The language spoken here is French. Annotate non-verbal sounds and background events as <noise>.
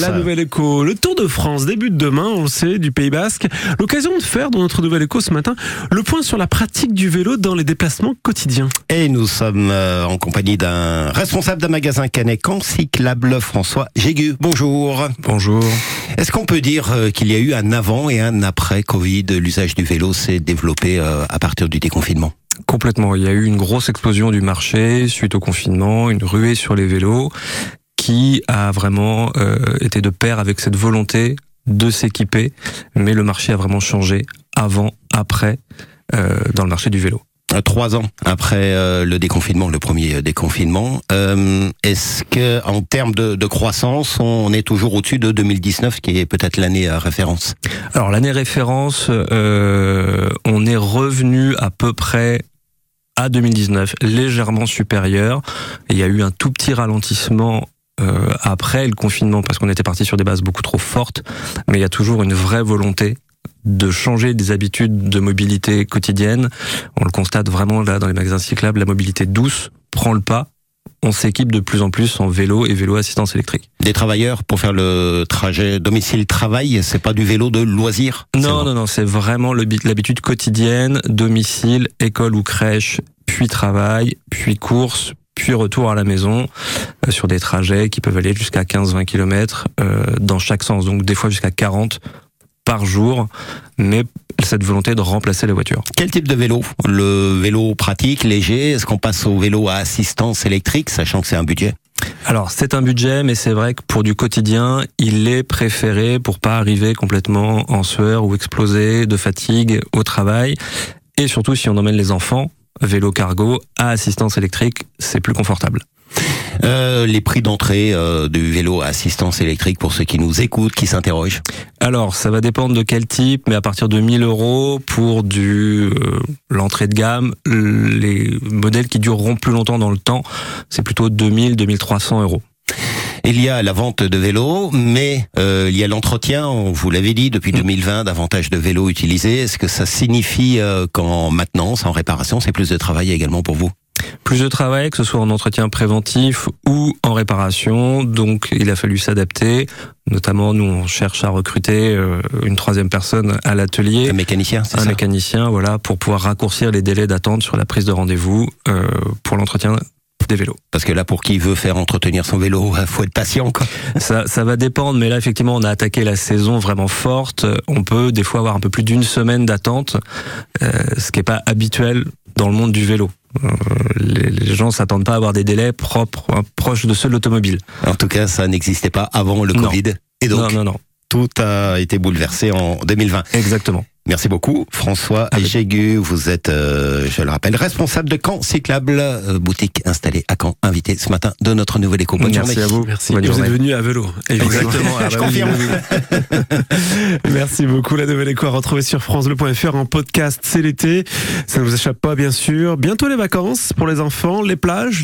La Nouvelle Écho, le Tour de France débute demain, on le sait, du Pays Basque. L'occasion de faire dans notre Nouvelle Écho ce matin le point sur la pratique du vélo dans les déplacements quotidiens. Et nous sommes euh, en compagnie d'un responsable d'un magasin canécan cyclable, François Jégu. Bonjour. Bonjour. Est-ce qu'on peut dire euh, qu'il y a eu un avant et un après Covid? L'usage du vélo s'est développé euh, à partir du déconfinement Complètement. Il y a eu une grosse explosion du marché suite au confinement, une ruée sur les vélos qui a vraiment euh, été de pair avec cette volonté de s'équiper, mais le marché a vraiment changé avant, après, euh, dans le marché du vélo. Euh, Trois ans après euh, le déconfinement, le premier déconfinement, euh, est-ce que en termes de, de croissance, on est toujours au-dessus de 2019, qui est peut-être l'année référence? Alors l'année référence, on est revenu à peu près à 2019, légèrement supérieur. Il y a eu un tout petit ralentissement euh, après le confinement parce qu'on était parti sur des bases beaucoup trop fortes, mais il y a toujours une vraie volonté de changer des habitudes de mobilité quotidienne. On le constate vraiment là dans les magasins cyclables, la mobilité douce prend le pas. On s'équipe de plus en plus en vélo et vélo assistance électrique. Des travailleurs pour faire le trajet domicile-travail, c'est pas du vélo de loisir Non, non, non, c'est vraiment l'habitude quotidienne, domicile, école ou crèche, puis travail, puis course, puis retour à la maison, euh, sur des trajets qui peuvent aller jusqu'à 15-20 km dans chaque sens, donc des fois jusqu'à 40 par jour, mais cette volonté de remplacer la voiture. Quel type de vélo? Le vélo pratique, léger? Est-ce qu'on passe au vélo à assistance électrique, sachant que c'est un budget? Alors c'est un budget, mais c'est vrai que pour du quotidien, il est préféré pour pas arriver complètement en sueur ou exploser de fatigue au travail, et surtout si on emmène les enfants, vélo cargo à assistance électrique, c'est plus confortable. Euh, Les prix d'entrée euh, du vélo à assistance électrique pour ceux qui nous écoutent, qui s'interrogent Alors, ça va dépendre de quel type, mais à partir de 1000 euros pour du euh, l'entrée de gamme, les modèles qui dureront plus longtemps dans le temps, c'est plutôt 2000, 2300 euros. Il y a la vente de vélos, mais euh, il y a l'entretien, on vous l'avait dit, depuis 2020, davantage de vélos utilisés. Est-ce que ça signifie euh, qu'en maintenance, en réparation, c'est plus de travail également pour vous? Plus de travail, que ce soit en entretien préventif ou en réparation, donc il a fallu s'adapter. Notamment, nous, on cherche à recruter euh, une troisième personne à l'atelier. Un mécanicien, c'est un ça? mécanicien, voilà, pour pouvoir raccourcir les délais d'attente sur la prise de rendez-vous euh, pour l'entretien des vélos. Parce que là, pour qui veut faire entretenir son vélo, <laughs> faut être patient, quoi. Ça, ça va dépendre, mais là effectivement on a attaqué la saison vraiment forte. On peut des fois avoir un peu plus d'une semaine d'attente, euh, ce qui est pas habituel dans le monde du vélo. Euh, les, les gens s'attendent pas à avoir des délais propres, hein, proches de ceux de l'automobile. En tout cas, ça n'existait pas avant le Non. Covid. Et donc, non, non, non, tout a été bouleversé en 2020. exactement. Merci beaucoup, François Jégu. Vous êtes, euh, je le rappelle, responsable de Caen Cyclable, euh, boutique installée à Caen, invité ce matin de notre nouvelle éco. Bonne Merci journée. à vous. Merci. Bonne vous êtes venu à vélo. Exactement. Ah Je bah oui, confirme. <laughs> Merci beaucoup. La Nouvelle Écho à retrouver sur FranceBleu.fr en podcast. C'est l'été. Ça ne vous échappe pas, bien sûr. Bientôt les vacances pour les enfants, les plages.